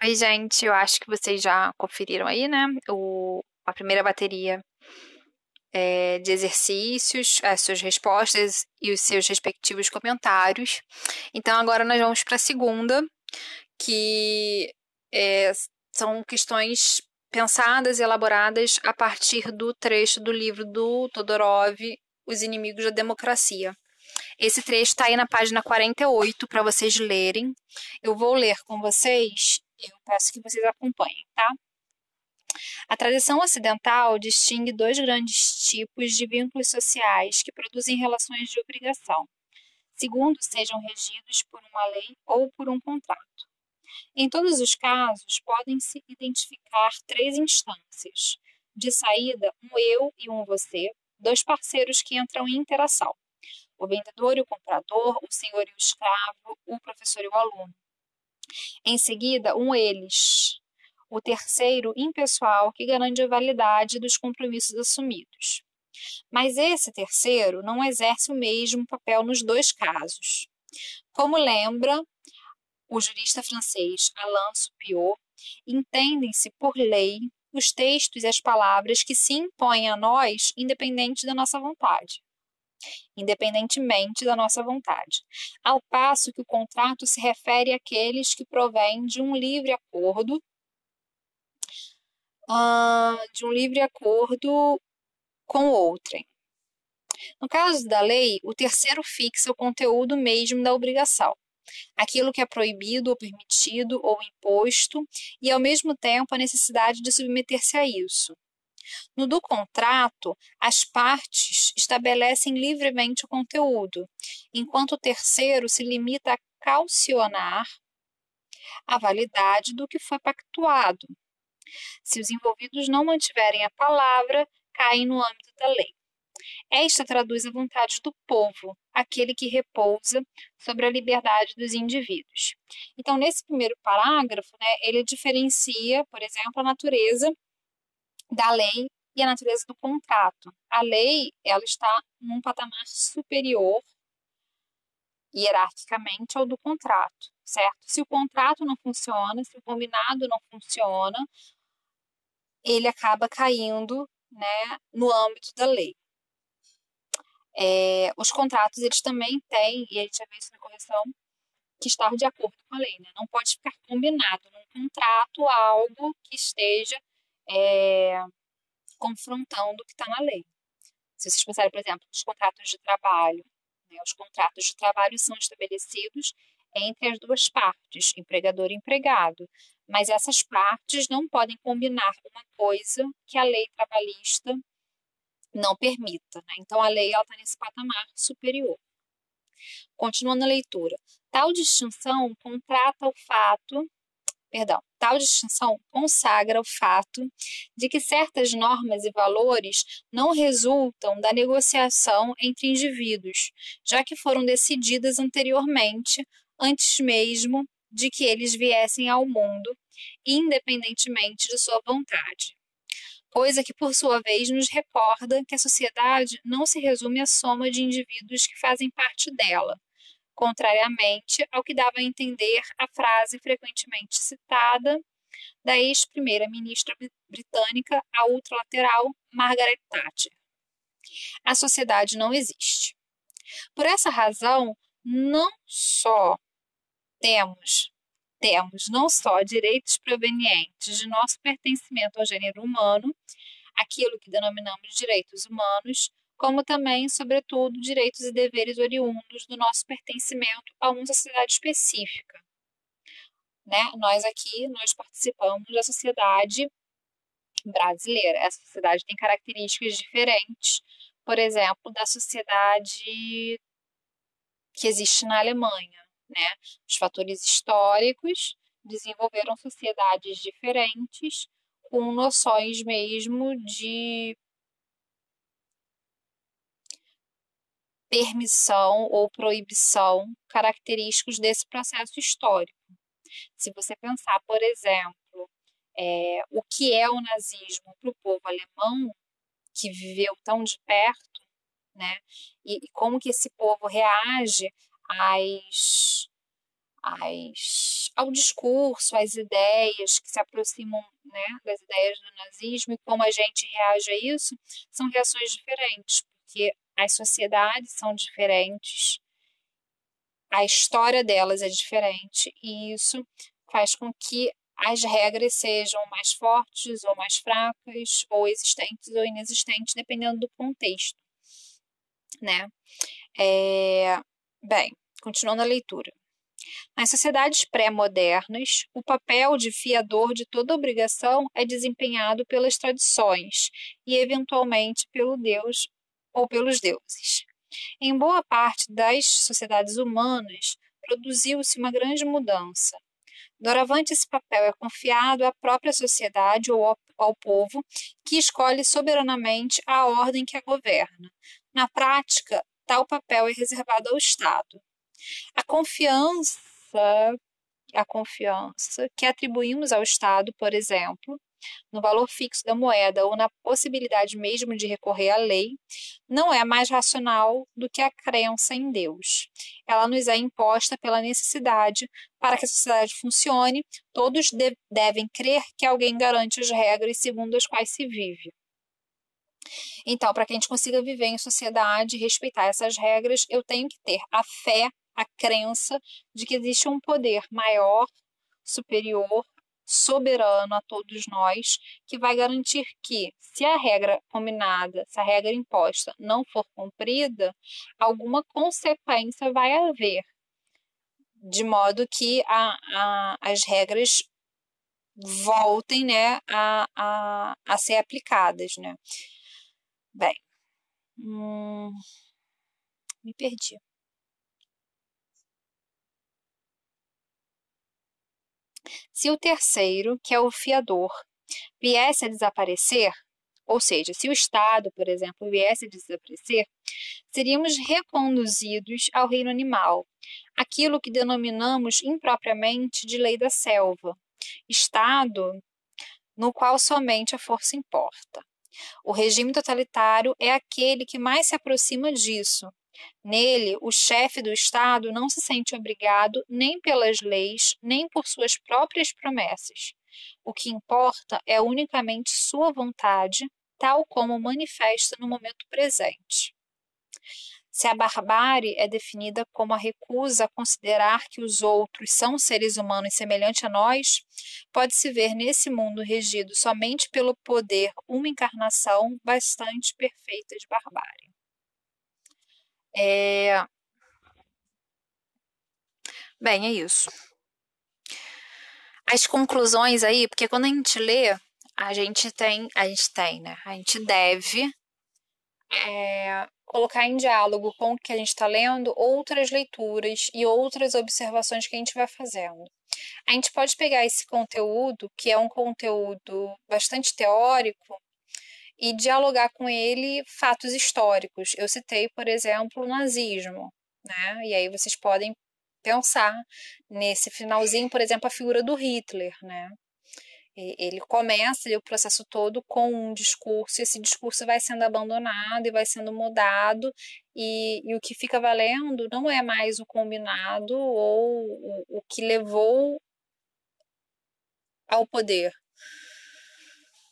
Oi, gente, eu acho que vocês já conferiram aí, né? O, a primeira bateria é, de exercícios, as suas respostas e os seus respectivos comentários. Então, agora nós vamos para a segunda, que é, são questões pensadas e elaboradas a partir do trecho do livro do Todorov, Os Inimigos da Democracia. Esse trecho está aí na página 48 para vocês lerem. Eu vou ler com vocês, eu peço que vocês acompanhem, tá? A tradição ocidental distingue dois grandes tipos de vínculos sociais que produzem relações de obrigação, segundo sejam regidos por uma lei ou por um contrato. Em todos os casos, podem-se identificar três instâncias: de saída, um eu e um você, dois parceiros que entram em interação: o vendedor e o comprador, o senhor e o escravo, o professor e o aluno. Em seguida, um eles, o terceiro impessoal que garante a validade dos compromissos assumidos. Mas esse terceiro não exerce o mesmo papel nos dois casos. Como lembra o jurista francês Alain Supiot, entendem-se por lei os textos e as palavras que se impõem a nós independente da nossa vontade. Independentemente da nossa vontade. Ao passo que o contrato se refere àqueles que provêm de um livre acordo, uh, de um livre acordo com outrem. No caso da lei, o terceiro fixa o conteúdo mesmo da obrigação aquilo que é proibido ou permitido ou imposto, e ao mesmo tempo a necessidade de submeter-se a isso. No do contrato, as partes estabelecem livremente o conteúdo, enquanto o terceiro se limita a calcionar a validade do que foi pactuado. Se os envolvidos não mantiverem a palavra, caem no âmbito da lei. Esta traduz a vontade do povo, aquele que repousa sobre a liberdade dos indivíduos. Então, nesse primeiro parágrafo, né, ele diferencia, por exemplo, a natureza da lei e a natureza do contrato. A lei, ela está num patamar superior hierarquicamente ao do contrato, certo? Se o contrato não funciona, se o combinado não funciona, ele acaba caindo, né, no âmbito da lei. É, os contratos, eles também têm, e a gente já viu isso na correção, que estar de acordo com a lei. Né? Não pode ficar combinado num contrato algo que esteja é, confrontando o que está na lei. Se vocês pensarem, por exemplo, os contratos de trabalho, né? os contratos de trabalho são estabelecidos entre as duas partes, empregador e empregado. Mas essas partes não podem combinar uma coisa que a lei trabalhista não permita. Né? Então, a lei está nesse patamar superior. Continuando a leitura. Tal distinção contrata o fato, perdão, tal distinção consagra o fato de que certas normas e valores não resultam da negociação entre indivíduos, já que foram decididas anteriormente, antes mesmo de que eles viessem ao mundo, independentemente de sua vontade. Coisa que, por sua vez, nos recorda que a sociedade não se resume à soma de indivíduos que fazem parte dela, contrariamente ao que dava a entender a frase frequentemente citada da ex-primeira-ministra britânica, a ultralateral Margaret Thatcher. A sociedade não existe. Por essa razão, não só temos temos não só direitos provenientes de nosso pertencimento ao gênero humano, aquilo que denominamos direitos humanos, como também, sobretudo, direitos e deveres oriundos do nosso pertencimento a uma sociedade específica. Né? Nós aqui, nós participamos da sociedade brasileira. Essa sociedade tem características diferentes, por exemplo, da sociedade que existe na Alemanha. Né? Os fatores históricos desenvolveram sociedades diferentes com noções mesmo de permissão ou proibição característicos desse processo histórico. Se você pensar, por exemplo, é, o que é o nazismo para o povo alemão, que viveu tão de perto, né, e, e como que esse povo reage às as, ao discurso, às ideias que se aproximam né, das ideias do nazismo e como a gente reage a isso, são reações diferentes, porque as sociedades são diferentes, a história delas é diferente, e isso faz com que as regras sejam mais fortes ou mais fracas, ou existentes ou inexistentes, dependendo do contexto. Né? É, bem, continuando a leitura. Nas sociedades pré-modernas, o papel de fiador de toda obrigação é desempenhado pelas tradições e, eventualmente, pelo Deus ou pelos deuses. Em boa parte das sociedades humanas, produziu-se uma grande mudança. Doravante, esse papel é confiado à própria sociedade ou ao, povo, que escolhe soberanamente a ordem que a governa. Na prática, tal papel é reservado ao Estado. A confiança, a confiança que atribuímos ao Estado, por exemplo, no valor fixo da moeda ou na possibilidade mesmo de recorrer à lei, não é mais racional do que a crença em Deus. Ela nos é imposta pela necessidade para que a sociedade funcione, todos de devem crer que alguém garante as regras segundo as quais se vive. Então, para que a gente consiga viver em sociedade e respeitar essas regras, eu tenho que ter a fé a crença de que existe um poder maior, superior, soberano a todos nós, que vai garantir que, se a regra combinada, se a regra imposta não for cumprida, alguma consequência vai haver, de modo que a, a, as regras voltem né, a, a, a ser aplicadas. Né? Bem, hum, me perdi. Se o terceiro, que é o fiador, viesse a desaparecer, ou seja, se o Estado, por exemplo, viesse a desaparecer, seríamos reconduzidos ao reino animal, aquilo que denominamos impropriamente de lei da selva, Estado no qual somente a força importa. O regime totalitário é aquele que mais se aproxima disso, Nele, o chefe do Estado não se sente obrigado nem pelas leis, nem por suas próprias promessas. O que importa é unicamente sua vontade, tal como manifesta no momento presente. Se a barbárie é definida como a recusa a considerar que os outros são seres humanos semelhantes a nós, pode-se ver nesse mundo regido somente pelo poder uma encarnação bastante perfeita de barbárie. É... Bem, é isso. As conclusões aí, porque quando a gente lê, a gente tem, a gente tem, né? A gente deve é, colocar em diálogo com o que a gente está lendo outras leituras e outras observações que a gente vai fazendo. A gente pode pegar esse conteúdo, que é um conteúdo bastante teórico, e dialogar com ele fatos históricos. Eu citei, por exemplo, o nazismo, né? E aí vocês podem pensar nesse finalzinho, por exemplo, a figura do Hitler, né? Ele começa o processo todo com um discurso, e esse discurso vai sendo abandonado e vai sendo mudado, e, e o que fica valendo não é mais o combinado ou o, o que levou ao poder,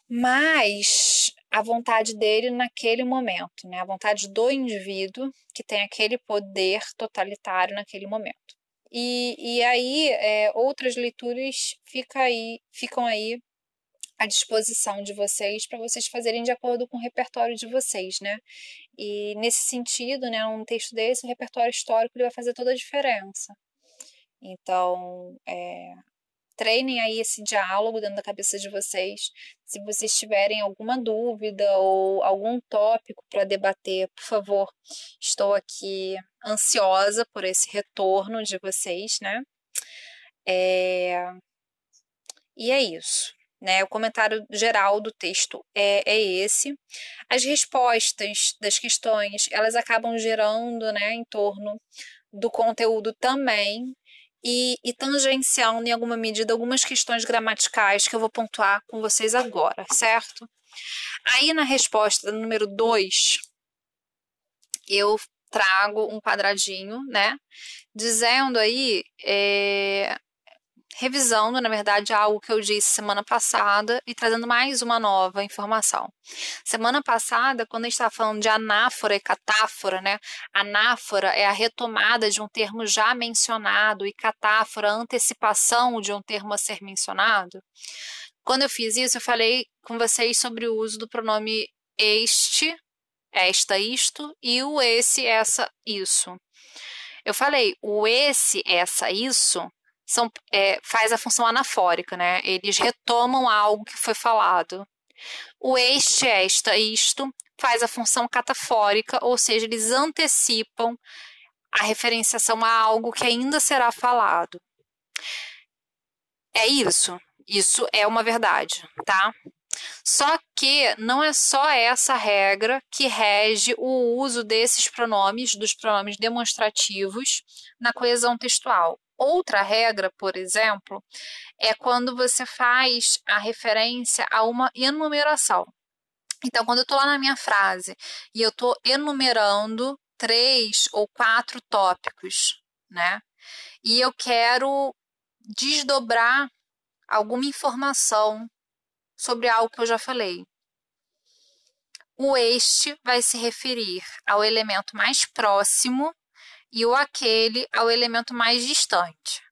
mas a vontade dele naquele momento, né? A vontade do indivíduo que tem aquele poder totalitário naquele momento. E, e aí é, outras leituras fica aí, ficam aí à disposição de vocês para vocês fazerem de acordo com o repertório de vocês, né? E nesse sentido, né, um texto desse, o repertório histórico ele vai fazer toda a diferença. Então, é, treinem aí esse diálogo dentro da cabeça de vocês. Se vocês tiverem alguma dúvida ou algum tópico para debater, por favor, estou aqui ansiosa por esse retorno de vocês, né? É... E é isso. Né, o comentário geral do texto é, é esse. As respostas das questões elas acabam gerando né, em torno do conteúdo também e, e tangenciando em alguma medida algumas questões gramaticais que eu vou pontuar com vocês agora, certo? Aí na resposta número 2, eu trago um quadradinho, né? Dizendo aí, é, revisando, na verdade, algo que eu disse semana passada e trazendo mais uma nova informação. Semana passada, quando a gente estava falando de anáfora e catáfora, né? Anáfora é a retomada de um termo já mencionado e catáfora, a antecipação de um termo a ser mencionado. Quando eu fiz isso, eu falei com vocês sobre o uso do pronome este, esta, isto, e o esse, essa, isso. Eu falei, o esse, essa, isso são, é, faz a função anafórica, né? Eles retomam algo que foi falado. O este, esta, isto faz a função catafórica, ou seja, eles antecipam a referenciação a algo que ainda será falado. É isso. Isso é uma verdade, tá? Só que não é só essa regra que rege o uso desses pronomes, dos pronomes demonstrativos, na coesão textual. Outra regra, por exemplo, é quando você faz a referência a uma enumeração. Então, quando eu estou lá na minha frase e eu estou enumerando três ou quatro tópicos, né? E eu quero desdobrar alguma informação sobre algo que eu já falei. O este vai se referir ao elemento mais próximo e o aquele ao elemento mais distante.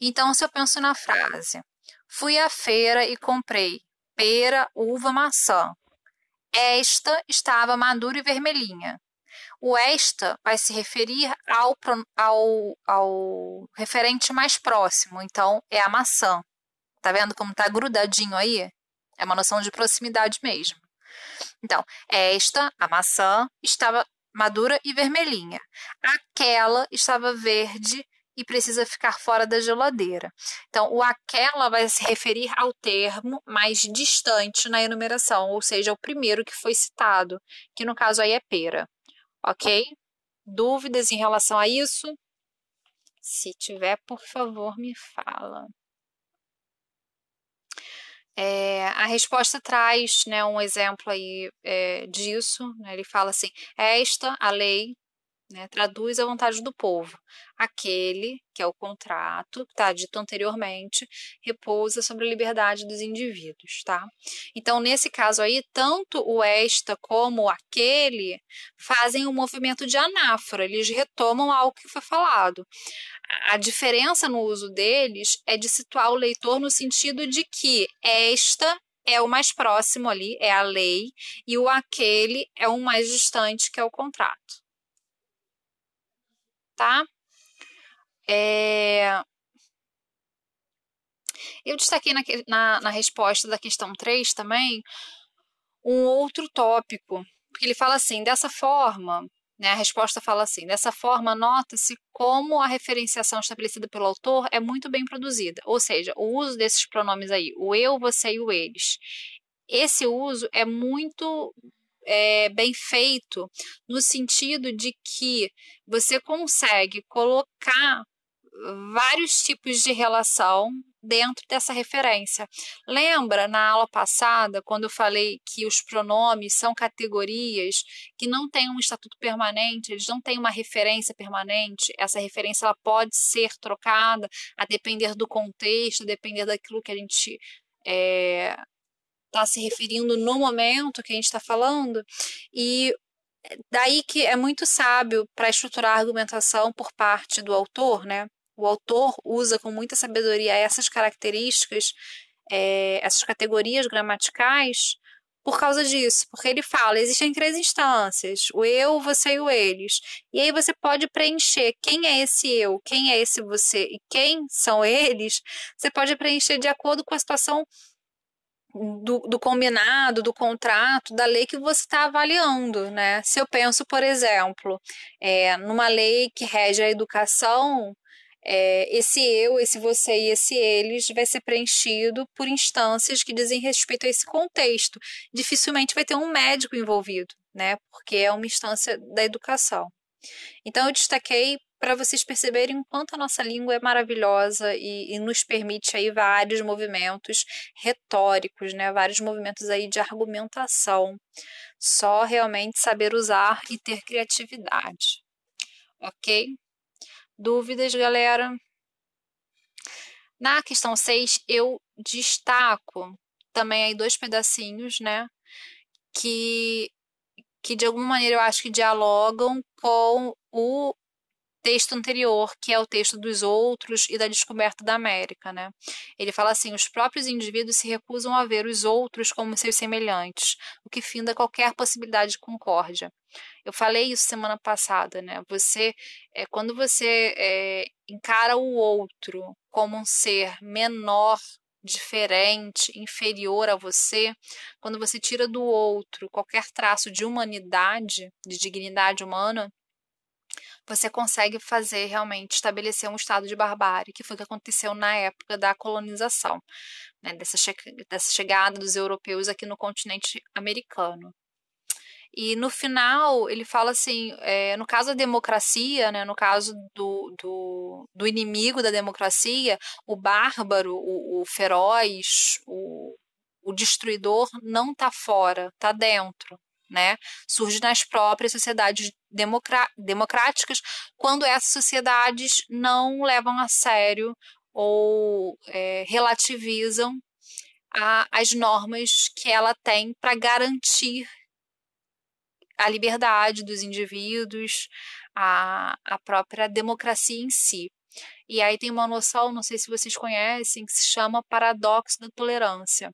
Então, se eu penso na frase: Fui à feira e comprei pera, uva, maçã. Esta estava madura e vermelhinha. O esta vai se referir ao, ao, ao referente mais próximo, então é a maçã. Tá vendo como tá grudadinho aí? É uma noção de proximidade mesmo. Então, esta, a maçã, estava madura e vermelhinha. Aquela estava verde e precisa ficar fora da geladeira. Então, o aquela vai se referir ao termo mais distante na enumeração, ou seja, o primeiro que foi citado, que no caso aí é pera. Ok? Dúvidas em relação a isso? Se tiver, por favor, me fala. É, a resposta traz né, um exemplo aí é, disso. Né, ele fala assim: esta, a lei, né, traduz a vontade do povo. Aquele, que é o contrato, que está dito anteriormente, repousa sobre a liberdade dos indivíduos, tá? Então, nesse caso aí, tanto o esta como aquele fazem um movimento de anáfora, eles retomam algo que foi falado. A diferença no uso deles é de situar o leitor no sentido de que esta é o mais próximo ali, é a lei, e o aquele é o mais distante, que é o contrato tá? É... Eu destaquei na, na, na resposta da questão 3 também um outro tópico, porque ele fala assim: dessa forma, né, a resposta fala assim: dessa forma, nota-se como a referenciação estabelecida pelo autor é muito bem produzida, ou seja, o uso desses pronomes aí, o eu, você e o eles. Esse uso é muito é, bem feito no sentido de que você consegue colocar vários tipos de relação dentro dessa referência. Lembra na aula passada, quando eu falei que os pronomes são categorias que não têm um estatuto permanente, eles não têm uma referência permanente, essa referência ela pode ser trocada a depender do contexto, a depender daquilo que a gente é, está se referindo no momento que a gente está falando, e daí que é muito sábio para estruturar a argumentação por parte do autor, né? O autor usa com muita sabedoria essas características, é, essas categorias gramaticais, por causa disso, porque ele fala, existem três instâncias, o eu, você e o eles. E aí você pode preencher quem é esse eu, quem é esse você e quem são eles, você pode preencher de acordo com a situação do, do, combinado, do contrato, da lei que você está avaliando, né? Se eu penso, por exemplo, é, numa lei que rege a educação, é, esse eu, esse você e esse eles vai ser preenchido por instâncias que dizem respeito a esse contexto. Dificilmente vai ter um médico envolvido, né? Porque é uma instância da educação. Então, eu destaquei para vocês perceberem o quanto a nossa língua é maravilhosa e, e, nos permite aí vários movimentos retóricos, né? Vários movimentos aí de argumentação. Só realmente saber usar e ter criatividade. ok? Dúvidas, galera? Na questão 6, eu destaco também aí dois pedacinhos, né? Que, que de alguma maneira eu acho que dialogam com o texto anterior, que é o texto dos outros e da descoberta da América, né? Ele fala assim: os próprios indivíduos se recusam a ver os outros como seus semelhantes, o que finda qualquer possibilidade de concórdia. Eu falei isso semana passada, né? Você, é, quando você é, encara o outro como um ser menor diferente, inferior a você, quando você tira do outro qualquer traço de humanidade, de dignidade humana, você consegue fazer realmente estabelecer um estado de barbárie, que foi o que aconteceu na época da colonização, né, dessa, che dessa chegada dos europeus aqui no continente americano. E no final ele fala assim, é, no caso da democracia, né, no caso do, do, do inimigo da democracia, o bárbaro, o, o feroz, o, o destruidor não está fora, está dentro né? Surge nas próprias sociedades democráticas, quando essas sociedades não levam a sério ou é, relativizam a, as normas que ela tem para garantir a liberdade dos indivíduos, a, a própria democracia em si. E aí tem uma noção, não sei se vocês conhecem, que se chama paradoxo da tolerância.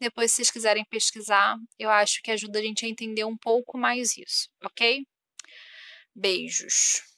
Depois, se vocês quiserem pesquisar, eu acho que ajuda a gente a entender um pouco mais isso, ok? Beijos.